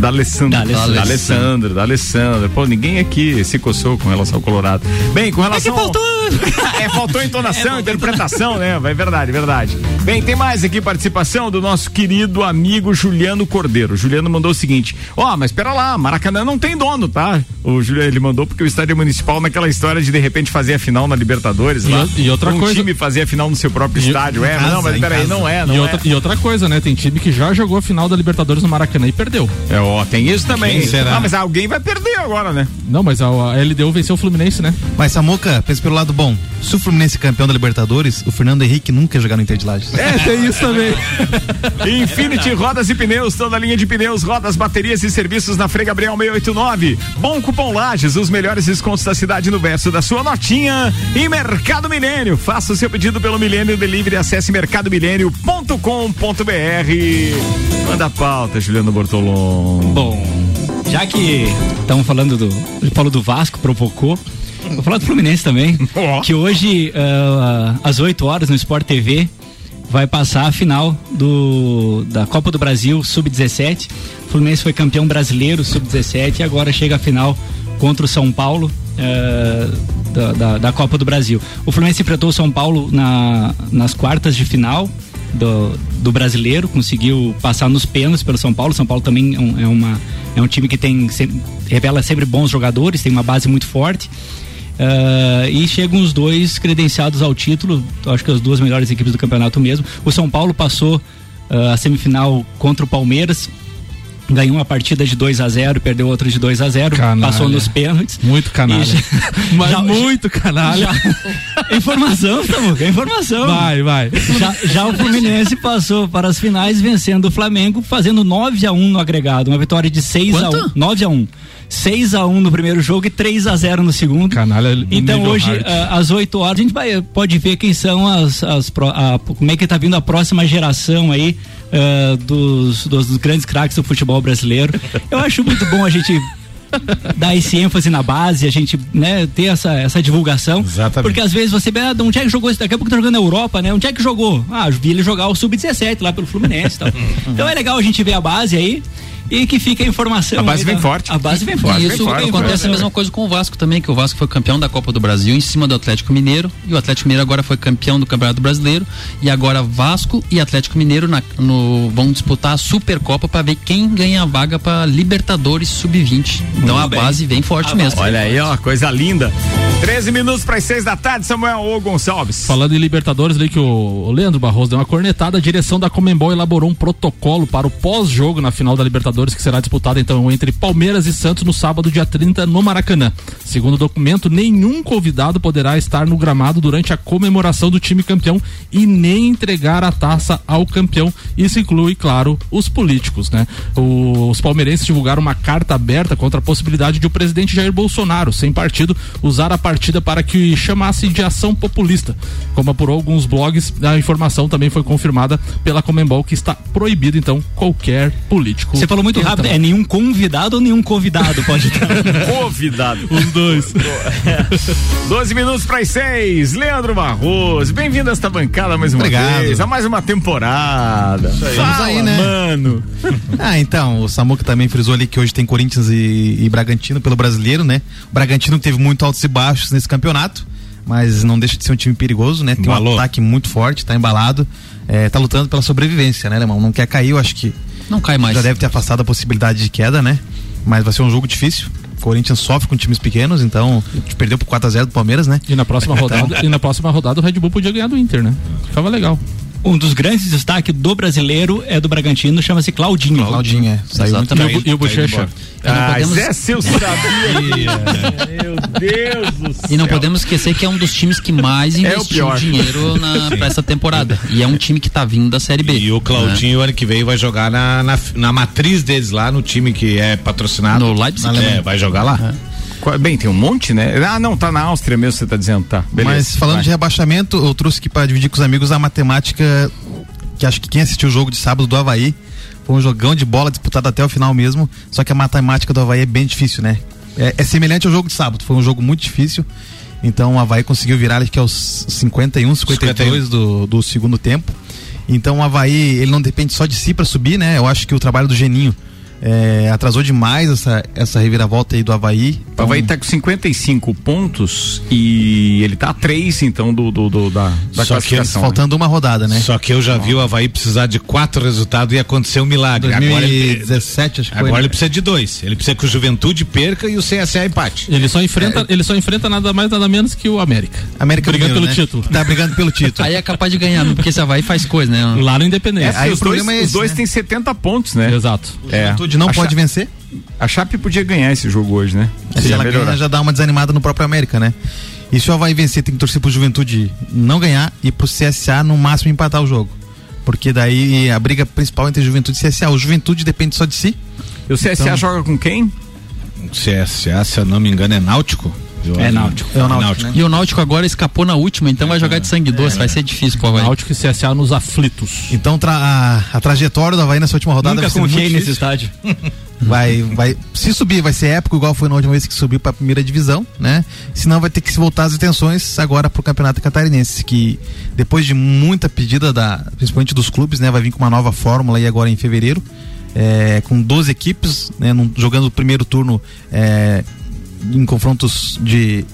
Da Alessandro. Da Alessandro. Da Alessandro, da Alessandro. Pô, ninguém aqui se coçou com relação ao Colorado. Bem, com relação. ao- <laughs> é, faltou entonação, <laughs> interpretação, né? É verdade, verdade. Bem, tem mais aqui participação do nosso querido amigo Juliano Cordeiro. Juliano mandou o seguinte: Ó, mas espera lá, Maracanã não tem dono, tá? O Juliano ele mandou porque o estádio municipal naquela história de de repente fazer a final na Libertadores E lá. o- e outra um coisa- time fazer a final no seu próprio E- estádio. É, casa, não, mas peraí, não é, não e, é. outra, e outra coisa, né? Tem time que já jogou a final da Libertadores no Maracanã e perdeu. É, ó, tem isso também. Quem será? Ah, mas alguém vai perder agora, né? Não, mas a, a LDU venceu o Fluminense, né? Mas Samuca, pensa pelo lado bom. Se o Fluminense é campeão da Libertadores, o Fernando Henrique nunca ia jogar no Inter de Lages. É, tem isso também. <laughs> Infinity Rodas e Pneus, toda a linha de pneus, rodas, baterias e serviços na Frei Gabriel 689. Bom Cupom Lages, os melhores descontos da cidade no verso da sua notinha. E Mercado Milênio, faça o seu pedido pelo Milênio Delivery, acesse mercadomilênio.com.br. Manda a pauta, Juliano Bortolom. Bom, já que estamos falando do. Ele falou do Vasco, provocou. Vou falar do Fluminense também. <laughs> Que hoje, ah, às 8 horas, no Sport TV, vai passar a final do, da Copa do Brasil Sub-17. O Fluminense foi campeão brasileiro Sub-17 e agora chega a final contra o São Paulo. ah, da, da, da Copa do Brasil. O Fluminense enfrentou o São Paulo na, nas quartas de final do, do brasileiro, conseguiu passar nos pênaltis pelo São Paulo. São Paulo também é um, é uma, é um time que tem revela sempre bons jogadores, tem uma base muito forte. Ah, e chegam os dois credenciados ao título, acho que as duas melhores equipes do campeonato mesmo. O São Paulo passou ah, a semifinal contra o Palmeiras, ganhou uma partida de 2 a 0 perdeu outra de 2 a 0 Canalha. passou nos pênaltis. Muito canalha. Já- <laughs> Mas já- muito canalha. já- <laughs> informação, Samuca, informação. Vai, vai. Já, já o Fluminense passou para as finais vencendo o Flamengo, fazendo 9 a 1 no agregado, uma vitória de 6 a 1, 9 a 1. 6 a 1 no primeiro jogo e 3 a 0 no segundo. Canalha. Então hoje, hard. às 8 horas, a gente vai, pode ver quem são as. as a- como é que tá vindo a próxima geração aí ah, dos, dos, dos grandes craques do futebol brasileiro. Eu acho muito bom a gente <laughs> dar esse ênfase na base, a gente né, ter essa, essa divulgação. Exatamente. Porque às vezes você vê, ah, onde é que jogou isso? Daqui a pouco tá jogando na Europa, né? Onde é que jogou? Ah, vi ele jogar o Sub-17 lá pelo Fluminense e tal. <laughs> então é legal a gente ver a base aí e que fica a informação. A base aí vem da- forte. A base vem forte. E vem isso forte, acontece forte. a mesma coisa com o Vasco também, que o Vasco foi campeão da Copa do Brasil em cima do Atlético Mineiro e o Atlético Mineiro agora foi campeão do Campeonato Brasileiro e agora Vasco e Atlético Mineiro na- no- vão disputar a Supercopa para ver quem ganha a vaga para Libertadores Sub-20. Então Muito a bem. base vem forte mesmo. Olha aí, ó, coisa linda. 13 minutos para as 6 da tarde, Samuel Ô Gonçalves. Falando em Libertadores, ali que o Leandro Barroso deu uma cornetada, a direção da Comembol elaborou um protocolo para o pós-jogo na final da Libertadores Libertadores, que será disputada então entre Palmeiras e Santos no sábado, dia 30, no Maracanã. Segundo o documento, nenhum convidado poderá estar no gramado durante a comemoração do time campeão e nem entregar a taça ao campeão. Isso inclui, claro, os políticos, né? os palmeirenses divulgaram uma carta aberta contra a possibilidade de o presidente Jair Bolsonaro, sem partido, usar a partida para que chamasse de ação populista. Como apurou alguns blogs, a informação também foi confirmada pela Comembol que está proibido então qualquer político. Você falou muito entrar. rápido, é nenhum convidado ou nenhum convidado pode <laughs> estar? convidado. Os dois. 12 <laughs> minutos para as seis. Leandro Barroso, bem-vindo a esta bancada mais uma Obrigado. vez, a mais uma temporada. Isso aí. Fala, aí, né? Mano. <laughs> ah, então, o Samuca também frisou ali que hoje tem Corinthians e, e Bragantino pelo brasileiro, né? O Bragantino teve muito altos e baixos nesse campeonato, mas não deixa de ser um time perigoso, né? Tem um ataque muito forte, tá embalado, é, tá lutando pela sobrevivência, né, irmão? Não quer cair, eu acho que. Não cai mais. Já deve ter afastado a possibilidade de queda, né? Mas vai ser um jogo difícil. O Corinthians sofre com times pequenos, então perdeu por 4 a 0 do Palmeiras, né? E na próxima <laughs> rodada, e na próxima rodada o Red Bull podia ganhar do Inter, né? Ficava legal. Um dos grandes destaques do brasileiro é do Bragantino, chama-se Claudinho. Claudinho, é. Saiu Exatamente. E o, Bochecha. Ah, podemos... Zé, se eu sabia. <laughs> Meu Deus do céu. E não podemos esquecer que é um dos times que mais <laughs> é investiu é dinheiro na, <laughs> pra essa temporada. E é um time que tá vindo da Série B. E o Claudinho, né? ano que vem, vai jogar na, na, na, matriz deles lá, no time que é patrocinado. No Leipzig. É, vai jogar lá. É. Bem, tem um monte, né? Ah, não, tá na Áustria mesmo, você tá dizendo, tá. Beleza, Mas falando vai. de rebaixamento, eu trouxe aqui para dividir com os amigos a matemática que acho que quem assistiu o jogo de sábado do Havaí foi um jogão de bola disputado até o final mesmo, só que a matemática do Havaí é bem difícil, né? É, é semelhante ao jogo de sábado, foi um jogo muito difícil. Então o Havaí conseguiu virar acho que aos 51, 52 Do, do segundo tempo. Então o Havaí, ele não depende só de si para subir, né? Eu acho que o trabalho do Geninho é, atrasou demais essa, essa reviravolta aí do Havaí. Então... O Havaí tá com 55 pontos e ele tá a 3, então, do, do, do da, da Só classificação. Que, faltando uma rodada, né? Só que eu já vi o Havaí precisar de quatro resultados e acontecer um milagre. 2017, agora ele, acho que Agora ele precisa de dois. Ele precisa que o Juventude perca e o CSA empate. Ele só enfrenta, é. ele só enfrenta nada mais, nada menos que o América. América brigando pelo né? título. Tá brigando pelo título. <laughs> aí é capaz de ganhar, porque esse Havaí faz coisa, né? Lá no Independência. É, aí os, dois, é esse, os dois né? têm 70 pontos, né? Exato. O é. Juventude não a pode vencer? A Chape podia ganhar esse jogo hoje, né? Se ela ganhar, já dá uma desanimada no próprio América, né? E se o Havaí vencer, tem que torcer pro Juventude não ganhar e pro CSA no máximo empatar o jogo. Porque daí a briga principal entre Juventude e CSA. O Juventude depende só de si. E o CSA então... joga com quem? O CSA, se eu não me engano, é Náutico. É Náutico. É o Náutico. Né? E o Náutico agora escapou na última, então vai jogar de sangue doce, é, vai ser difícil pro Havaí. Náutico e CSA nos aflitos. Então a, a, trajetória do Havaí nessa última rodada Nunca vai ser confiei nesse estádio. <laughs> vai, vai, se subir vai ser épico, igual foi na última vez que subiu para a primeira divisão, né? Senão vai ter que se voltar as atenções agora pro Campeonato Catarinense, que depois de muita pedida da, principalmente dos clubes, né, vai vir com uma nova fórmula aí agora em fevereiro. É, com 12 equipes, né, num, jogando o primeiro turno é, em confrontos de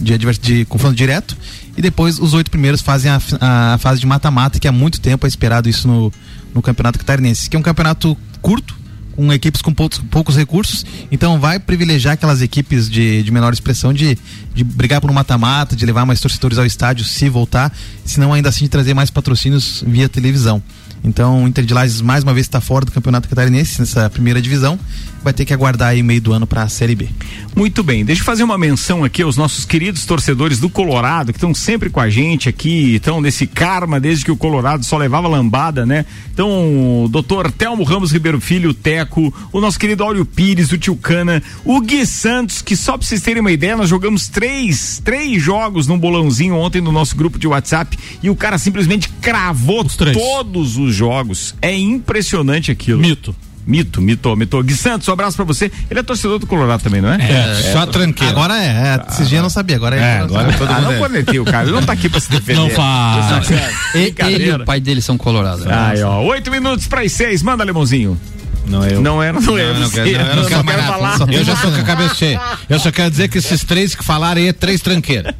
de, de confronto direto e depois os oito primeiros fazem a, a fase de mata-mata, que há muito tempo é esperado isso no, no Campeonato Catarinense, que é um campeonato curto, com equipes com poucos, poucos recursos, então vai privilegiar aquelas equipes de, de menor expressão de, de brigar por um mata-mata, de levar mais torcedores ao estádio se voltar, se não ainda assim de trazer mais patrocínios via televisão. Então o Inter de Lages mais uma vez está fora do Campeonato Catarinense nessa primeira divisão vai ter que aguardar aí meio do ano para a Série B. Muito bem, deixa eu fazer uma menção aqui aos nossos queridos torcedores do Colorado, que estão sempre com a gente aqui, estão nesse karma desde que o Colorado só levava lambada, né? Então, o doutor Telmo Ramos Ribeiro Filho, o Teco, o nosso querido Áureo Pires, o Tio Cana, o Gui Santos, que só para vocês terem uma ideia, nós jogamos três, três jogos num bolãozinho ontem no nosso grupo de WhatsApp e o cara simplesmente cravou os todos os jogos. É impressionante aquilo. Mito. Mito, mito, mito. Gui Santos, um abraço pra você. Ele é torcedor do Colorado também, não é? É, é só é, tranquilo. Agora é, é esses dias eu não sabia, agora é. é agora todo ah, não <laughs> cornetei o cara, ele não tá aqui pra se defender. Não faz. Ele e o pai dele são colorados. Aí, ó, oito minutos para as seis, manda, Lemãozinho. Não é eu. Não era, não, é. Não, não, quero, não, eu não, quero, quero falar. Eu já tô com a cabeça <laughs> cheia. Eu só quero dizer que esses três que falaram aí é três tranqueiras.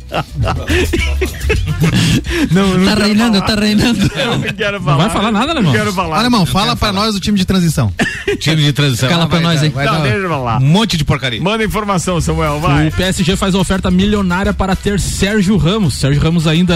não, não tá reinando, falar. tá reinando. Eu não quero falar. Não vai falar nada, Alemão? Quero falar. Alemão, fala pra nós do time de transição. time de transição. Cala pra nós aí. Não, deixa eu falar. Um monte de porcaria. Manda informação, Samuel, vai. O PSG faz uma oferta milionária para ter Sérgio Ramos. Sérgio Ramos ainda.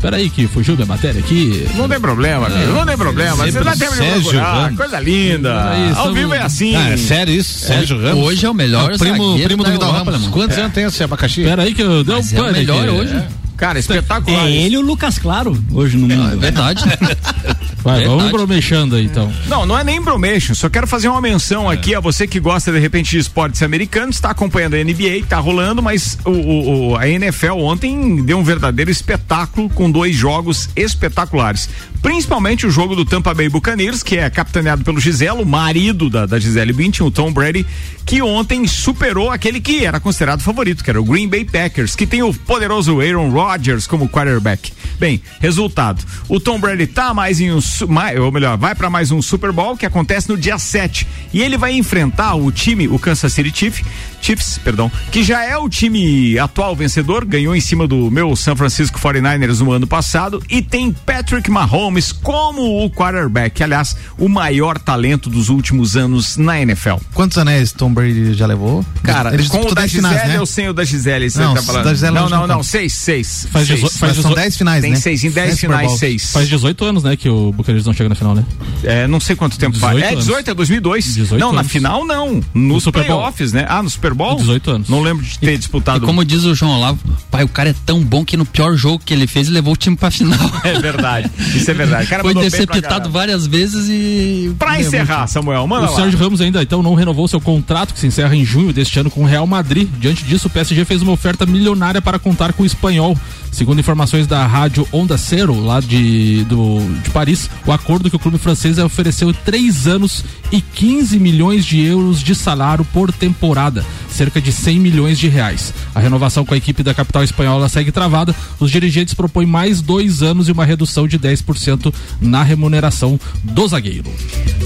Peraí, que fugiu da matéria aqui. Não tem problema, amigo. Não tem problema. Você vai ter Sérgio Ramos. Coisa linda. Ao vivo é assim. Ah, é sério isso? Sérgio Ramos? Hoje é o melhor É o primo, zagueiro primo do da Vidal Ramos. Quantos É. anos tem esse abacaxi? Pera aí que eu dei um Mas é o melhor aqui. hoje. Cara, espetacular. É ele e o Lucas Claro hoje no mundo. É verdade. <laughs> Vai, vamos bromechando aí então. Não, não é nem bromation, só quero fazer uma menção aqui a você que gosta de repente de esportes americanos, está acompanhando a NBA, tá rolando, mas o, o- o- a NFL ontem deu um verdadeiro espetáculo com dois jogos espetaculares. Principalmente o jogo do Tampa Bay Buccaneers, que é capitaneado pelo Giselo, marido da, da Gisele Bündchen, o Tom Brady, que ontem superou aquele que era considerado favorito, que era o Green Bay Packers, que tem o poderoso Aaron Rodgers como quarterback. Bem, resultado, o Tom Brady tá mais em um, su- mai- ou melhor, vai para mais um Super Bowl que acontece no dia 7. E ele vai enfrentar o time, o Kansas City Chiefs, Chiefs, perdão, que já é o time atual vencedor, ganhou em cima do meu San Francisco 49ers no ano passado e tem Patrick Mahomes como o quarterback, aliás, o maior talento dos últimos anos na NFL. Quantos anéis Tom Brady já levou? Cara, Ele com o disputou da 10 Gisele finais, né? ou sem o da Gisele, você Não, tá falando? da Gisele não, não, não não, seis, seis. Faz seis. dezo- faz são 10 finais, Tem né? seis, em 10 Dez Super finais, seis. Faz 18 anos, né, que o Buccaneers não chega na final, né? É, não sei quanto tempo faz. 18 É, anos. 18, é 2002. 18 não, na anos. final não. Nos Super Bowl. playoffs, né? Ah, no Super Bowl? 18 anos. Não lembro de ter E disputado. como diz o João Olavo, pai, o cara é tão bom que no pior jogo que ele fez, ele levou o time pra final. <laughs> É verdade. Isso é verdade. Foi interceptado várias vezes e. Pra encerrar, Samuel, manda o lá. Sérgio Ramos ainda então não renovou seu contrato, que se encerra em junho deste ano com o Real Madrid. Diante disso, o PSG fez uma oferta milionária para contar com o espanhol. Segundo informações da rádio Onda Cero, lá de, do, de Paris, o acordo que o clube francês ofereceu três anos e 15 milhões de euros de salário por temporada, cerca de 100 milhões de reais. A renovação com a equipe da capital espanhola segue travada. Os dirigentes propõem mais dois anos e uma redução de 10% na remuneração do zagueiro.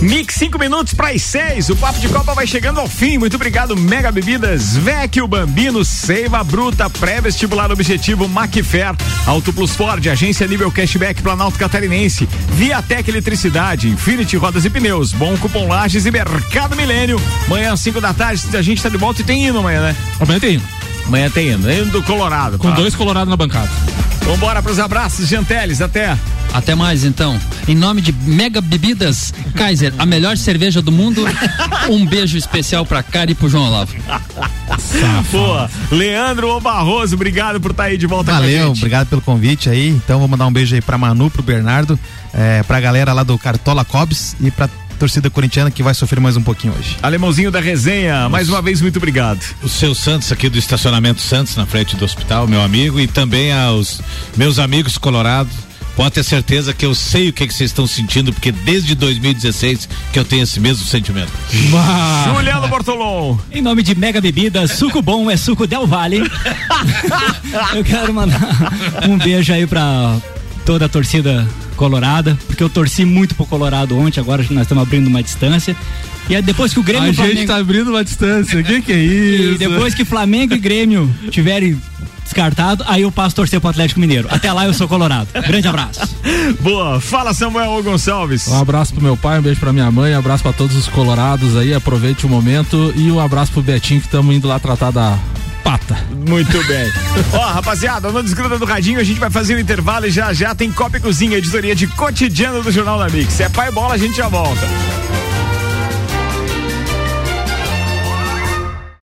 Mix 5 minutos para as 6. O Papo de Copa vai chegando ao fim. Muito obrigado, Mega Bebidas, Vecchio Bambino, Seiva Bruta, Pré-Vestibular Objetivo Macfer, Auto Plus Ford, Agência Nível Cashback Planalto Catarinense, Viatec Eletricidade, Infinity Rodas e Pneus, Bom Cupom Lages e Mercado Milênio. Amanhã às 5 da tarde a gente tá de volta e tem hino amanhã, né? Amanhã tem hino. Amanhã tem hino, hino do Colorado. Com tá? dois colorados na bancada. Vambora pros abraços, Janteles, até. Até mais então. Em nome de Mega Bebidas Kaiser, a melhor cerveja do mundo. Um beijo especial pra Cara e pro João Olavo. Boa. Leandro O Barroso, obrigado por estar aí de volta com a Valeu, gente. obrigado pelo convite aí. Então vou mandar um beijo aí pra Manu, pro Bernardo, é, pra galera lá do Cartola Cobs e pra torcida corintiana que vai sofrer mais um pouquinho hoje. Alemãozinho da resenha, mais uma vez, muito obrigado. O seu Santos aqui do estacionamento Santos, na frente do hospital, meu amigo, e também aos meus amigos colorados. Pode ter certeza que eu sei o que, que vocês estão sentindo, porque desde 2016 que eu tenho esse mesmo sentimento. Juliano Bortolom. Em nome de Mega Bebidas, suco bom é suco Del Valle. <laughs> eu quero mandar um beijo aí pra toda a torcida colorada, porque eu torci muito pro Colorado ontem, agora nós estamos abrindo uma distância. E aí depois que o Grêmio A gente Flamengo... tá abrindo uma distância. O que, que é <laughs> isso? E depois que Flamengo e Grêmio tiverem descartado, aí eu passo a torcer pro Atlético Mineiro. Até lá eu sou colorado. Grande abraço. <laughs> Boa, fala Samuel Gonçalves. Um abraço pro meu pai, um beijo pra minha mãe, um abraço pra todos os colorados aí, aproveite o momento e um abraço pro Betinho que estamos indo lá tratar da pata. Muito bem. <laughs> Ó, rapaziada, não desgruda do radinho, a gente vai fazer o intervalo e já já tem Copa e Cozinha, editoria de cotidiano do Jornal da Mix. Se é pai bola, a gente já volta.